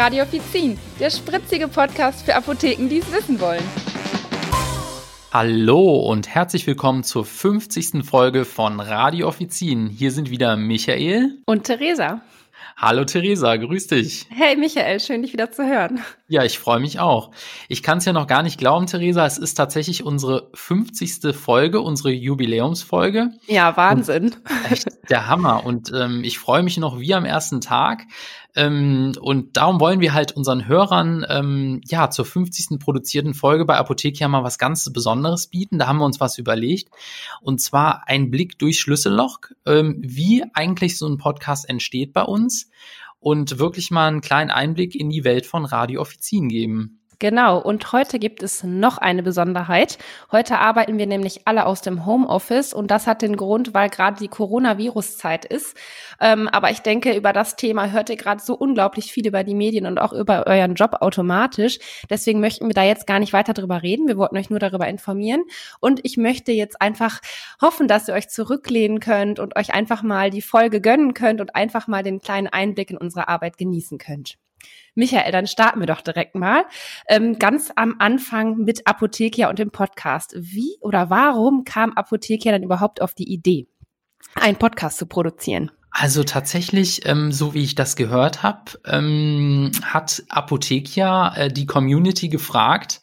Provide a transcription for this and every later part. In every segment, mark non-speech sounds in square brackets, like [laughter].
Radio Offizin, der spritzige Podcast für Apotheken, die es wissen wollen. Hallo und herzlich willkommen zur 50. Folge von Radio Offizin. Hier sind wieder Michael und Theresa. Hallo Theresa, grüß dich. Hey Michael, schön dich wieder zu hören. Ja, ich freue mich auch. Ich kann es ja noch gar nicht glauben, Theresa, es ist tatsächlich unsere 50. Folge, unsere Jubiläumsfolge. Ja, Wahnsinn. Und echt der Hammer. Und ähm, ich freue mich noch wie am ersten Tag. Ähm, und darum wollen wir halt unseren Hörern ähm, ja zur 50. produzierten Folge bei Apothekia mal was ganz Besonderes bieten. Da haben wir uns was überlegt. Und zwar ein Blick durch Schlüsselloch, ähm, wie eigentlich so ein Podcast entsteht bei uns und wirklich mal einen kleinen Einblick in die Welt von Radio Offizien geben. Genau, und heute gibt es noch eine Besonderheit. Heute arbeiten wir nämlich alle aus dem Homeoffice und das hat den Grund, weil gerade die Coronavirus-Zeit ist. Ähm, aber ich denke, über das Thema hört ihr gerade so unglaublich viel über die Medien und auch über euren Job automatisch. Deswegen möchten wir da jetzt gar nicht weiter drüber reden. Wir wollten euch nur darüber informieren. Und ich möchte jetzt einfach hoffen, dass ihr euch zurücklehnen könnt und euch einfach mal die Folge gönnen könnt und einfach mal den kleinen Einblick in unsere Arbeit genießen könnt. Michael, dann starten wir doch direkt mal. Ähm, ganz am Anfang mit Apothekia und dem Podcast. Wie oder warum kam Apothekia dann überhaupt auf die Idee, einen Podcast zu produzieren? Also tatsächlich, ähm, so wie ich das gehört habe, ähm, hat Apothekia äh, die Community gefragt,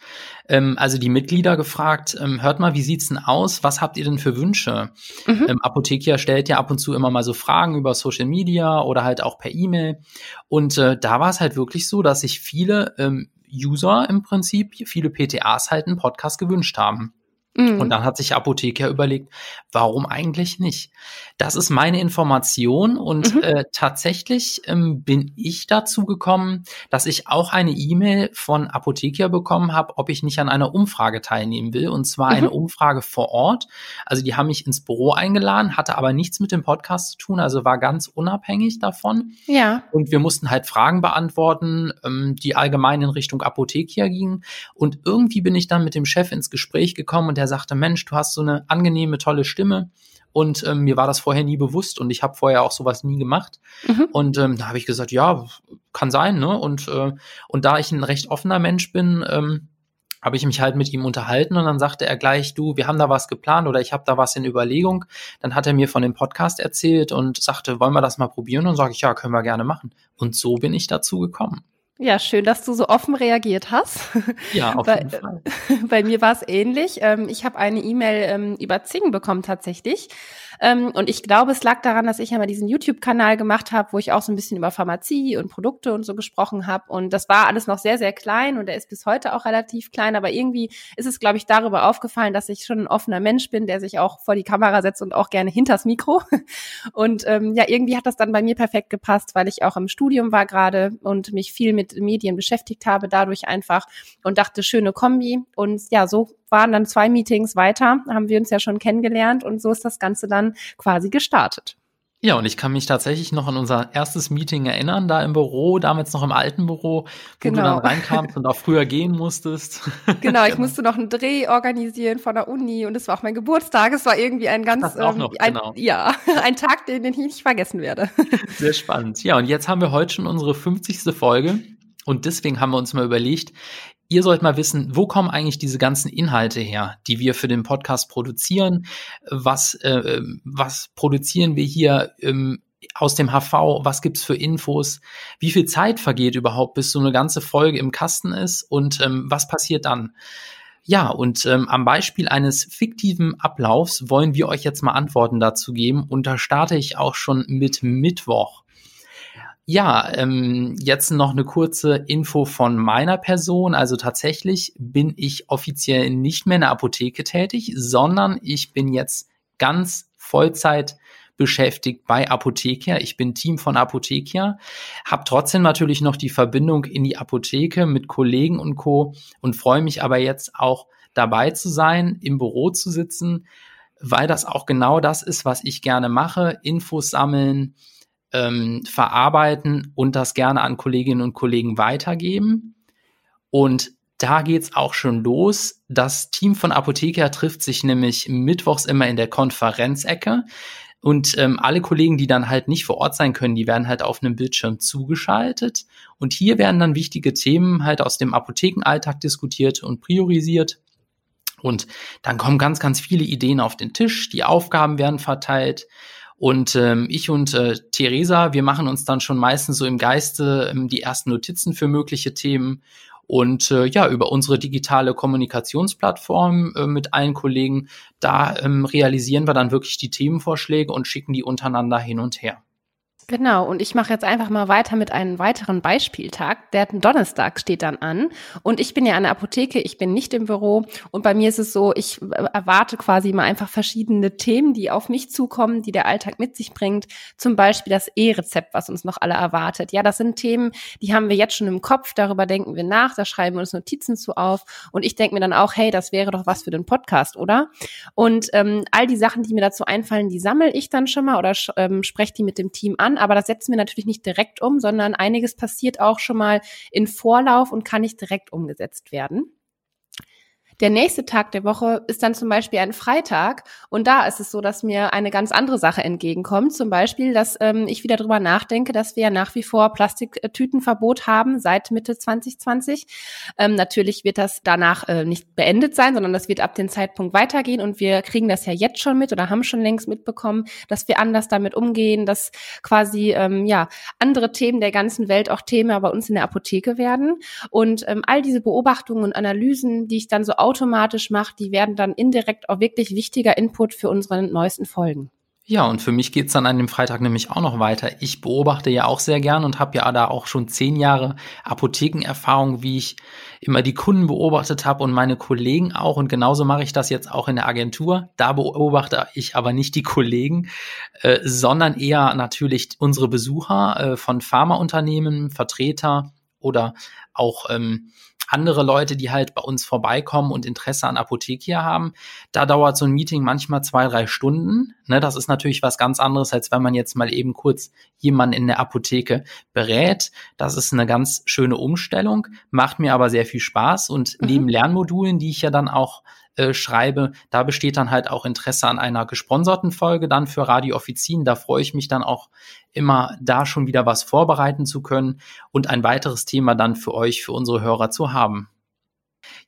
ähm, also die Mitglieder gefragt, ähm, hört mal, wie sieht's denn aus? Was habt ihr denn für Wünsche? Mhm. Ähm, Apothekia stellt ja ab und zu immer mal so Fragen über Social Media oder halt auch per E-Mail. Und äh, da war es halt wirklich so, dass sich viele ähm, User im Prinzip, viele PTAs halt einen Podcast gewünscht haben. Mhm. Und dann hat sich Apotheker überlegt, warum eigentlich nicht? Das ist meine Information und mhm. äh, tatsächlich ähm, bin ich dazu gekommen, dass ich auch eine E-Mail von Apotheker bekommen habe, ob ich nicht an einer Umfrage teilnehmen will und zwar mhm. eine Umfrage vor Ort. Also die haben mich ins Büro eingeladen, hatte aber nichts mit dem Podcast zu tun, also war ganz unabhängig davon. Ja. Und wir mussten halt Fragen beantworten, ähm, die allgemein in Richtung Apotheker gingen. Und irgendwie bin ich dann mit dem Chef ins Gespräch gekommen und der sagte, Mensch, du hast so eine angenehme, tolle Stimme. Und ähm, mir war das vorher nie bewusst und ich habe vorher auch sowas nie gemacht. Mhm. Und ähm, da habe ich gesagt, ja, kann sein, ne? Und, äh, und da ich ein recht offener Mensch bin, ähm, habe ich mich halt mit ihm unterhalten und dann sagte er gleich, du, wir haben da was geplant oder ich habe da was in Überlegung. Dann hat er mir von dem Podcast erzählt und sagte, wollen wir das mal probieren? Und sage ich, ja, können wir gerne machen. Und so bin ich dazu gekommen. Ja, schön, dass du so offen reagiert hast. Ja, auf bei, jeden Fall. [laughs] Bei mir war es ähnlich. Ähm, ich habe eine E-Mail ähm, über Zing bekommen tatsächlich ähm, und ich glaube, es lag daran, dass ich ja mal diesen YouTube-Kanal gemacht habe, wo ich auch so ein bisschen über Pharmazie und Produkte und so gesprochen habe. Und das war alles noch sehr, sehr klein und er ist bis heute auch relativ klein. Aber irgendwie ist es, glaube ich, darüber aufgefallen, dass ich schon ein offener Mensch bin, der sich auch vor die Kamera setzt und auch gerne hinters Mikro. [laughs] Und ähm, ja, irgendwie hat das dann bei mir perfekt gepasst, weil ich auch im Studium war gerade und mich viel mit Medien beschäftigt habe, dadurch einfach und dachte, schöne Kombi. Und ja, so waren dann zwei Meetings weiter, haben wir uns ja schon kennengelernt und so ist das Ganze dann quasi gestartet. Ja, und ich kann mich tatsächlich noch an unser erstes Meeting erinnern, da im Büro, damals noch im alten Büro, wo genau. du dann reinkamst und auch früher gehen musstest. [laughs] Genau, ich musste noch einen Dreh organisieren von der Uni und es war auch mein Geburtstag. Es war irgendwie ein ganz, das auch noch, ähm, ein, genau. ja, [laughs] ein Tag, den, den ich nicht vergessen werde. [laughs] Sehr spannend. Ja, und jetzt haben wir heute schon unsere 50. Folge. Und deswegen haben wir uns mal überlegt, ihr sollt mal wissen, wo kommen eigentlich diese ganzen Inhalte her, die wir für den Podcast produzieren? Was, äh, was produzieren wir hier ähm, aus dem HV? Was gibt's für Infos? Wie viel Zeit vergeht überhaupt, bis so eine ganze Folge im Kasten ist? Und ähm, was passiert dann? Ja, und ähm, am Beispiel eines fiktiven Ablaufs wollen wir euch jetzt mal Antworten dazu geben. Und da starte ich auch schon mit Mittwoch. Ja, ähm, jetzt noch eine kurze Info von meiner Person. Also tatsächlich bin ich offiziell nicht mehr in der Apotheke tätig, sondern ich bin jetzt ganz Vollzeit beschäftigt bei Apothekia. Ich bin Team von Apothekia, habe trotzdem natürlich noch die Verbindung in die Apotheke mit Kollegen und Co. und freue mich aber jetzt auch dabei zu sein, im Büro zu sitzen, weil das auch genau das ist, was ich gerne mache, Infos sammeln, ähm, verarbeiten und das gerne an Kolleginnen und Kollegen weitergeben. Und da geht's auch schon los. Das Team von Apotheker trifft sich nämlich mittwochs immer in der Konferenzecke. Und ähm, alle Kollegen, die dann halt nicht vor Ort sein können, die werden halt auf einem Bildschirm zugeschaltet. Und hier werden dann wichtige Themen halt aus dem Apothekenalltag diskutiert und priorisiert. Und dann kommen ganz, ganz viele Ideen auf den Tisch, die Aufgaben werden verteilt. Und ähm, ich und äh, Theresa, wir machen uns dann schon meistens so im Geiste ähm, die ersten Notizen für mögliche Themen. Und äh, ja, über unsere digitale Kommunikationsplattform äh, mit allen Kollegen, da ähm, realisieren wir dann wirklich die Themenvorschläge und schicken die untereinander hin und her. Genau, und ich mache jetzt einfach mal weiter mit einem weiteren Beispieltag. Der Donnerstag steht dann an und ich bin ja an der Apotheke, ich bin nicht im Büro und bei mir ist es so, ich äh, erwarte quasi mal einfach verschiedene Themen, die auf mich zukommen, die der Alltag mit sich bringt. Zum Beispiel das E-Rezept, was uns noch alle erwartet. Ja, das sind Themen, die haben wir jetzt schon im Kopf, darüber denken wir nach, da schreiben wir uns Notizen zu auf und ich denke mir dann auch, hey, das wäre doch was für den Podcast, oder? Und ähm, all die Sachen, die mir dazu einfallen, die sammle ich dann schon mal oder ähm, spreche die mit dem Team an aber das setzen wir natürlich nicht direkt um, sondern einiges passiert auch schon mal in Vorlauf und kann nicht direkt umgesetzt werden. Der nächste Tag der Woche ist dann zum Beispiel ein Freitag und da ist es so, dass mir eine ganz andere Sache entgegenkommt. Zum Beispiel, dass ähm, ich wieder drüber nachdenke, dass wir ja nach wie vor Plastiktütenverbot haben seit Mitte 2020. Ähm, natürlich wird das danach äh, nicht beendet sein, sondern das wird ab dem Zeitpunkt weitergehen und wir kriegen das ja jetzt schon mit oder haben schon längst mitbekommen, dass wir anders damit umgehen, dass quasi ähm, ja andere Themen der ganzen Welt auch Themen bei uns in der Apotheke werden und ähm, all diese Beobachtungen und Analysen, die ich dann so automatisch macht, die werden dann indirekt auch wirklich wichtiger Input für unsere neuesten Folgen. Ja, und für mich geht's dann an dem Freitag nämlich auch noch weiter. Ich beobachte ja auch sehr gern und habe ja da auch schon zehn Jahre Apothekenerfahrung, wie ich immer die Kunden beobachtet habe und meine Kollegen auch. Und genauso mache ich das jetzt auch in der Agentur. Da beobachte ich aber nicht die Kollegen, äh, sondern eher natürlich unsere Besucher äh, von Pharmaunternehmen, Vertreter oder auch ähm, andere Leute, die halt bei uns vorbeikommen und Interesse an Apothekia haben. Da dauert so ein Meeting manchmal zwei, drei Stunden. Ne, das ist natürlich was ganz anderes, als wenn man jetzt mal eben kurz jemanden in der Apotheke berät. Das ist eine ganz schöne Umstellung, macht mir aber sehr viel Spaß und mhm. neben Lernmodulen, die ich ja dann auch äh, schreibe, da besteht dann halt auch Interesse an einer gesponserten Folge dann für Radio Offizien. Da freue ich mich dann auch immer, da schon wieder was vorbereiten zu können und ein weiteres Thema dann für euch, für unsere Hörer zu haben.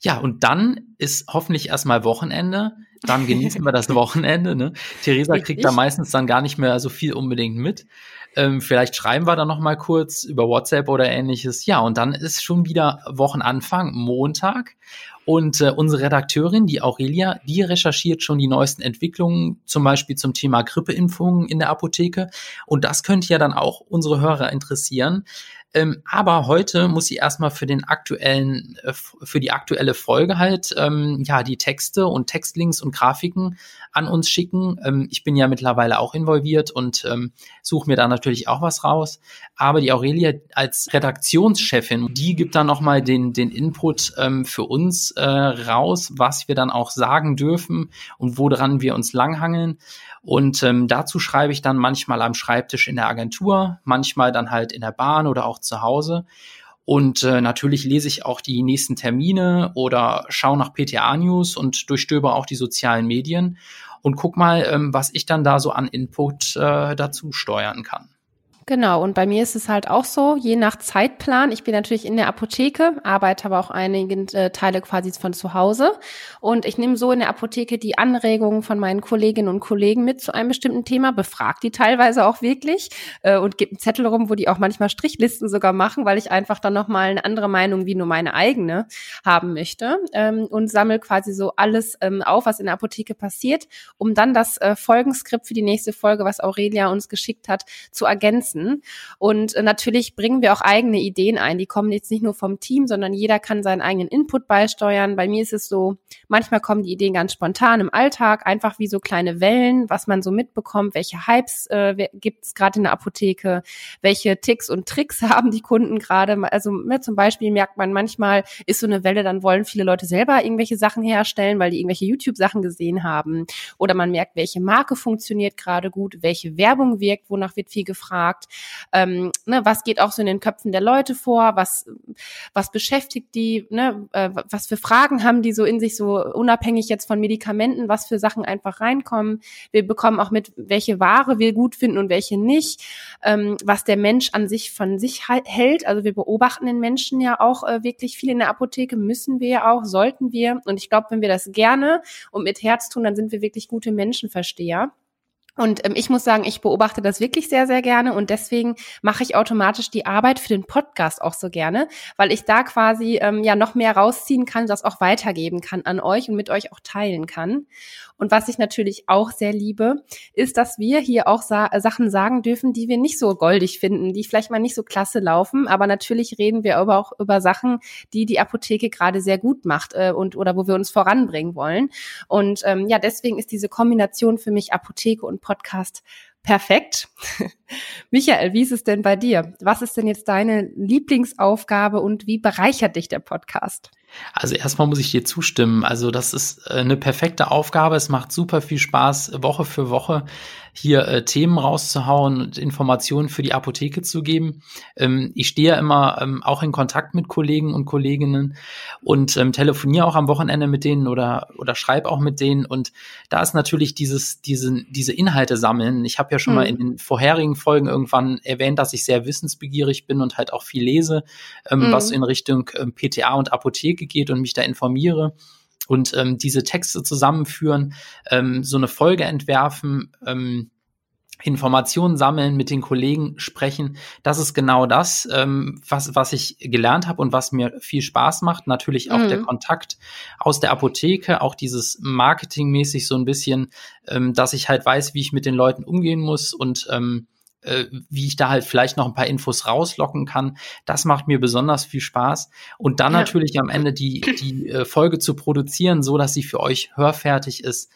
Ja, und dann ist hoffentlich erstmal Wochenende. Dann genießen wir das [laughs] Wochenende. Ne? Theresa kriegt da meistens dann gar nicht mehr so viel unbedingt mit. Ähm, vielleicht schreiben wir da noch mal kurz über WhatsApp oder ähnliches. Ja, und dann ist schon wieder Wochenanfang, Montag. Und äh, unsere Redakteurin, die Aurelia, die recherchiert schon die neuesten Entwicklungen, zum Beispiel zum Thema Grippeimpfungen in der Apotheke. Und das könnte ja dann auch unsere Hörer interessieren. Ähm, aber heute muss sie erstmal für den aktuellen, äh, für die aktuelle Folge halt, ähm, ja, die Texte und Textlinks und Grafiken an uns schicken. Ähm, ich bin ja mittlerweile auch involviert und ähm, suche mir da natürlich auch was raus. Aber die Aurelia als Redaktionschefin, die gibt dann nochmal den, den Input ähm, für uns äh, raus, was wir dann auch sagen dürfen und woran wir uns langhangeln. Und ähm, dazu schreibe ich dann manchmal am Schreibtisch in der Agentur, manchmal dann halt in der Bahn oder auch zu Hause. Und äh, natürlich lese ich auch die nächsten Termine oder schaue nach PTA-News und durchstöbe auch die sozialen Medien und guck mal, ähm, was ich dann da so an Input äh, dazu steuern kann. Genau, und bei mir ist es halt auch so, je nach Zeitplan. Ich bin natürlich in der Apotheke, arbeite aber auch einige äh, Teile quasi von zu Hause. Und ich nehme so in der Apotheke die Anregungen von meinen Kolleginnen und Kollegen mit zu einem bestimmten Thema, befrage die teilweise auch wirklich äh, und gebe einen Zettel rum, wo die auch manchmal Strichlisten sogar machen, weil ich einfach dann nochmal eine andere Meinung wie nur meine eigene haben möchte ähm, und sammle quasi so alles ähm, auf, was in der Apotheke passiert, um dann das äh, Folgenskript für die nächste Folge, was Aurelia uns geschickt hat, zu ergänzen nutzen. Und äh, natürlich bringen wir auch eigene Ideen ein. Die kommen jetzt nicht nur vom Team, sondern jeder kann seinen eigenen Input beisteuern. Bei mir ist es so, manchmal kommen die Ideen ganz spontan im Alltag, einfach wie so kleine Wellen, was man so mitbekommt, welche Hypes äh, gibt es gerade in der Apotheke, welche Ticks und Tricks [laughs] haben die Kunden gerade. Also ne, zum Beispiel merkt man manchmal, ist so eine Welle, dann wollen viele Leute selber irgendwelche Sachen herstellen, weil die irgendwelche YouTube-Sachen gesehen haben. Oder man merkt, welche Marke funktioniert gerade gut, welche Werbung wirkt, wonach wird viel gefragt. Gefragt, ähm, ne, was geht auch so in den Köpfen der Leute vor, was, was beschäftigt die, ne, äh, was für Fragen haben die so in sich, so unabhängig jetzt von Medikamenten, was für Sachen einfach reinkommen. Wir bekommen auch mit, welche Ware wir gut finden und welche nicht, ähm, was der Mensch an sich von sich hält. Also wir beobachten den Menschen ja auch äh, wirklich viel in der Apotheke, müssen wir ja auch, sollten wir. Und ich glaube, wenn wir das gerne und mit Herz tun, dann sind wir wirklich gute Menschenversteher. Und ähm, ich muss sagen, ich beobachte das wirklich sehr, sehr gerne und deswegen mache ich automatisch die Arbeit für den Podcast auch so gerne, weil ich da quasi ähm, ja noch mehr rausziehen kann, das auch weitergeben kann an euch und mit euch auch teilen kann. Und was ich natürlich auch sehr liebe, ist, dass wir hier auch sa Sachen sagen dürfen, die wir nicht so goldig finden, die vielleicht mal nicht so klasse laufen. Aber natürlich reden wir aber auch über Sachen, die die Apotheke gerade sehr gut macht äh, und oder wo wir uns voranbringen wollen. Und ähm, ja, deswegen ist diese Kombination für mich Apotheke und perfekt. [laughs] Michael, wie ist es denn bei dir? Was ist denn jetzt deine Lieblingsaufgabe und wie bereichert dich der Podcast? Also erstmal muss ich dir zustimmen. Also das ist äh, eine perfekte Aufgabe. Es macht super viel Spaß, Woche für Woche hier äh, Themen rauszuhauen und Informationen für die Apotheke zu geben. Ähm, ich stehe ja immer ähm, auch in Kontakt mit Kollegen und Kolleginnen und ähm, telefoniere auch am Wochenende mit denen oder, oder schreibe auch mit denen. Und da ist natürlich dieses, diese, diese Inhalte sammeln. Ich habe ja schon mhm. mal in den vorherigen Folgen irgendwann erwähnt, dass ich sehr wissensbegierig bin und halt auch viel lese, mhm. was in Richtung ähm, PTA und Apotheke geht und mich da informiere und ähm, diese Texte zusammenführen, ähm, so eine Folge entwerfen, ähm, Informationen sammeln, mit den Kollegen sprechen. Das ist genau das, ähm, was, was ich gelernt habe und was mir viel Spaß macht. Natürlich auch mhm. der Kontakt aus der Apotheke, auch dieses Marketingmäßig so ein bisschen, ähm, dass ich halt weiß, wie ich mit den Leuten umgehen muss und ähm, äh, wie ich da halt vielleicht noch ein paar Infos rauslocken kann. Das macht mir besonders viel Spaß. Und dann ja. natürlich am Ende die, die äh, Folge zu produzieren, so dass sie für euch hörfertig ist.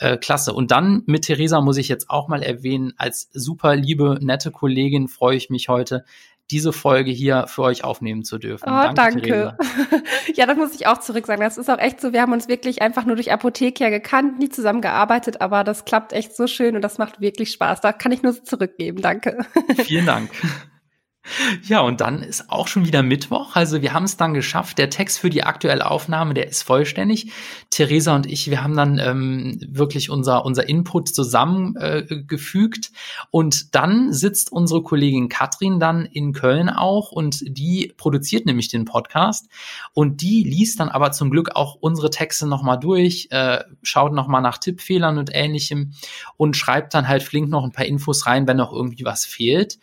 Äh, klasse. Und dann mit Theresa muss ich jetzt auch mal erwähnen, als super liebe, nette Kollegin freue ich mich heute, diese Folge hier für euch aufnehmen zu dürfen. Oh, danke. danke. [laughs] ja, das muss ich auch zurück sagen. Das ist auch echt so. Wir haben uns wirklich einfach nur durch Apotheke ja gekannt, nie zusammengearbeitet, aber das klappt echt so schön und das macht wirklich Spaß. Da kann ich nur zurückgeben. Danke. Vielen Dank. [laughs] Ja, und dann ist auch schon wieder Mittwoch. Also wir haben es dann geschafft. Der Text für die aktuelle Aufnahme, der ist vollständig. Theresa und ich, wir haben dann ähm, wirklich unser, unser Input zusammengefügt. Äh, und dann sitzt unsere Kollegin Katrin dann in Köln auch und die produziert nämlich den Podcast. Und die liest dann aber zum Glück auch unsere Texte nochmal durch, äh, schaut nochmal nach Tippfehlern und ähnlichem und schreibt dann halt flink noch ein paar Infos rein, wenn noch irgendwie was fehlt.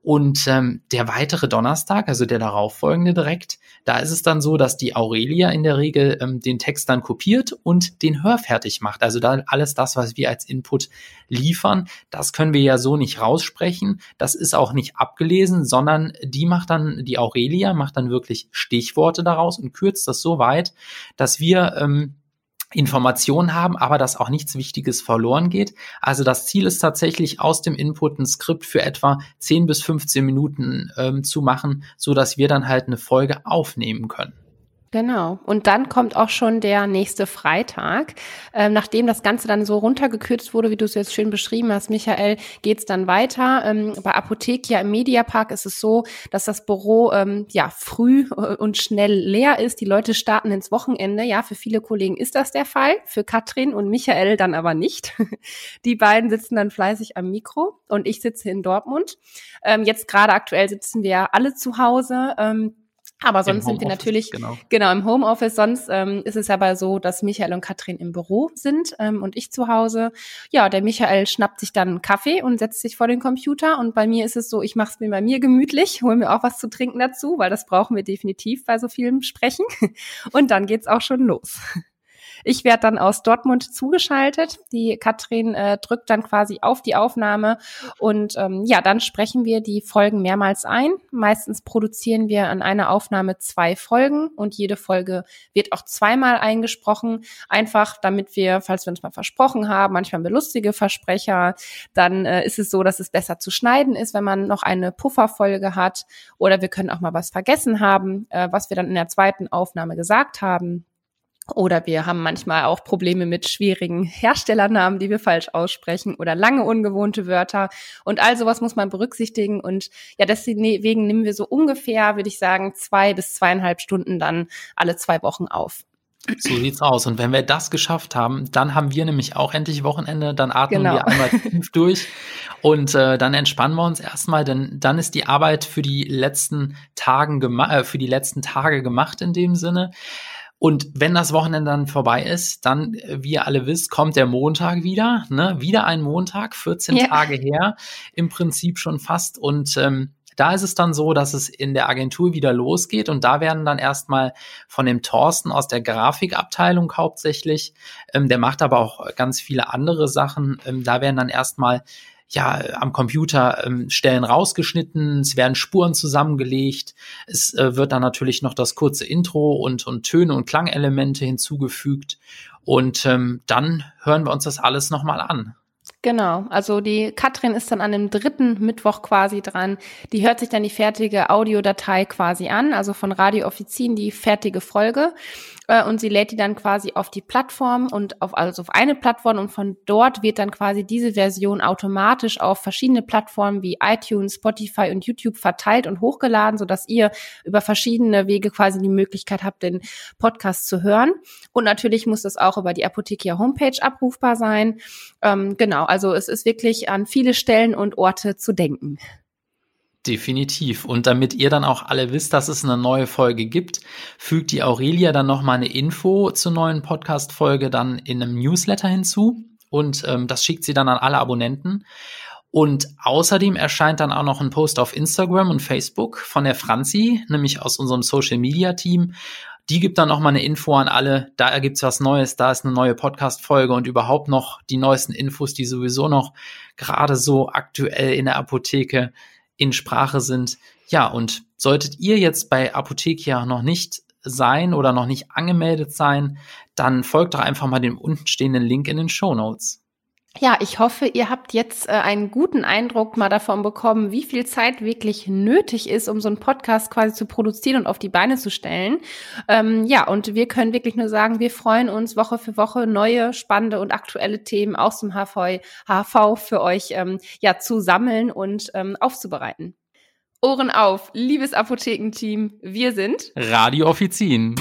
Und ähm, der weitere Donnerstag, also der darauffolgende direkt, da ist es dann so, dass die Aurelia in der Regel ähm, den Text dann kopiert und den Hörfertig macht. Also da alles das, was wir als Input liefern, das können wir ja so nicht raussprechen. Das ist auch nicht abgelesen, sondern die macht dann, die Aurelia macht dann wirklich Stichworte daraus und kürzt das so weit, dass wir ähm, Informationen haben, aber dass auch nichts Wichtiges verloren geht. Also das Ziel ist tatsächlich aus dem Input ein Skript für etwa 10 bis 15 Minuten ähm, zu machen, so dass wir dann halt eine Folge aufnehmen können. Genau. Und dann kommt auch schon der nächste Freitag. Ähm, nachdem das Ganze dann so runtergekürzt wurde, wie du es jetzt schön beschrieben hast, Michael, geht's dann weiter. Ähm, bei Apothekia im Mediapark ist es so, dass das Büro ähm, ja früh äh, und schnell leer ist. Die Leute starten ins Wochenende. Ja, für viele Kollegen ist das der Fall, für Katrin und Michael dann aber nicht. [laughs] Die beiden sitzen dann fleißig am Mikro und ich sitze in Dortmund. Ähm, jetzt gerade aktuell sitzen wir alle zu Hause. Aber sonst sind wir natürlich genau. genau im Homeoffice. Sonst ähm, ist es aber so, dass Michael und Katrin im Büro sind ähm, und ich zu Hause. Ja, der Michael schnappt sich dann einen Kaffee und setzt sich vor den Computer. Und bei mir ist es so, ich mache es mir bei mir gemütlich, hole mir auch was zu trinken dazu, weil das brauchen wir definitiv bei so vielem Sprechen. [laughs] Und dann geht's auch schon los. Ich werde dann aus Dortmund zugeschaltet. Die Katrin äh, drückt dann quasi auf die Aufnahme und ähm, ja, dann sprechen wir die Folgen mehrmals ein. Meistens produzieren wir an einer Aufnahme zwei Folgen und jede Folge wird auch zweimal eingesprochen. Einfach damit wir, falls wir uns mal versprochen haben, manchmal haben wir lustige Versprecher, dann äh, ist es so, dass es besser zu schneiden ist, wenn man noch eine Pufferfolge hat oder wir können auch mal was vergessen haben, äh, was wir dann in der zweiten Aufnahme gesagt haben. Oder wir haben manchmal auch Probleme mit schwierigen Herstellernamen, die wir falsch aussprechen oder lange ungewohnte Wörter. Und all sowas muss man berücksichtigen. Und ja, deswegen nehmen wir so ungefähr, würde ich sagen, zwei bis zweieinhalb Stunden dann alle zwei Wochen auf. So sieht's aus. Und wenn wir das geschafft haben, dann haben wir nämlich auch endlich Wochenende. Dann atmen genau. wir einmal tief [laughs] durch und äh, dann entspannen wir uns erstmal, denn dann ist die Arbeit für die letzten Tagen äh, für die letzten Tage gemacht in dem Sinne. Und wenn das Wochenende dann vorbei ist, dann, äh, wie ihr alle wisst, kommt der Montag wieder. Ne? Wieder ein Montag, 14 ja. Tage her, im Prinzip schon fast. Und ähm, da ist es dann so, dass es in der Agentur wieder losgeht und da werden dann erstmal von dem Thorsten aus der Grafikabteilung hauptsächlich, ähm, der macht aber auch ganz viele andere Sachen, ähm, da werden dann erstmal ja, am Computer ähm, Stellen rausgeschnitten, es werden Spuren zusammengelegt, es äh, wird dann natürlich noch das kurze Intro und, und Töne und Klangelemente hinzugefügt und ähm, dann hören wir uns das alles nochmal an. Genau, also die Katrin ist dann an dem dritten Mittwoch quasi dran. Die hört sich dann die fertige Audiodatei quasi an, also von Radio Offizin die fertige Folge äh, und sie lädt die dann quasi auf die Plattform und auf also auf eine Plattform und von dort wird dann quasi diese Version automatisch auf verschiedene Plattformen wie iTunes, Spotify und YouTube verteilt und hochgeladen, so dass ihr über verschiedene Wege quasi die Möglichkeit habt, den Podcast zu hören. Und natürlich muss das auch über die Apothekia Homepage abrufbar sein. Ähm, genau, also es ist wirklich an viele Stellen und Orte zu denken. Definitiv. Und damit ihr dann auch alle wisst, dass es eine neue Folge gibt, fügt die Aurelia dann nochmal eine Info zur neuen Podcast-Folge dann in einem Newsletter hinzu. Und ähm, das schickt sie dann an alle Abonnenten. Und außerdem erscheint dann auch noch ein Post auf Instagram und Facebook von der Franzi, nämlich aus unserem Social Media Team. Die gibt dann noch mal eine Info an alle. Da gibt's was Neues, da ist eine neue Podcast-Folge und überhaupt noch die neuesten Infos, die sowieso noch gerade so aktuell in der Apotheke in Sprache sind. Ja, und solltet ihr jetzt bei Apothekia noch nicht sein oder noch nicht angemeldet sein, dann folgt doch einfach mal dem untenstehenden Link in den Show Notes. Ja, ich hoffe, ihr habt jetzt äh, einen guten Eindruck mal davon bekommen, wie viel Zeit wirklich nötig ist, um so einen Podcast quasi zu produzieren und auf die Beine zu stellen. Ähm, ja, und wir können wirklich nur sagen, wir freuen uns Woche für Woche neue, spannende und aktuelle Themen aus dem HV, HV für euch ähm, ja zu sammeln und ähm, aufzubereiten. Ohren auf, liebes Apothekenteam, wir sind Radio Offizien.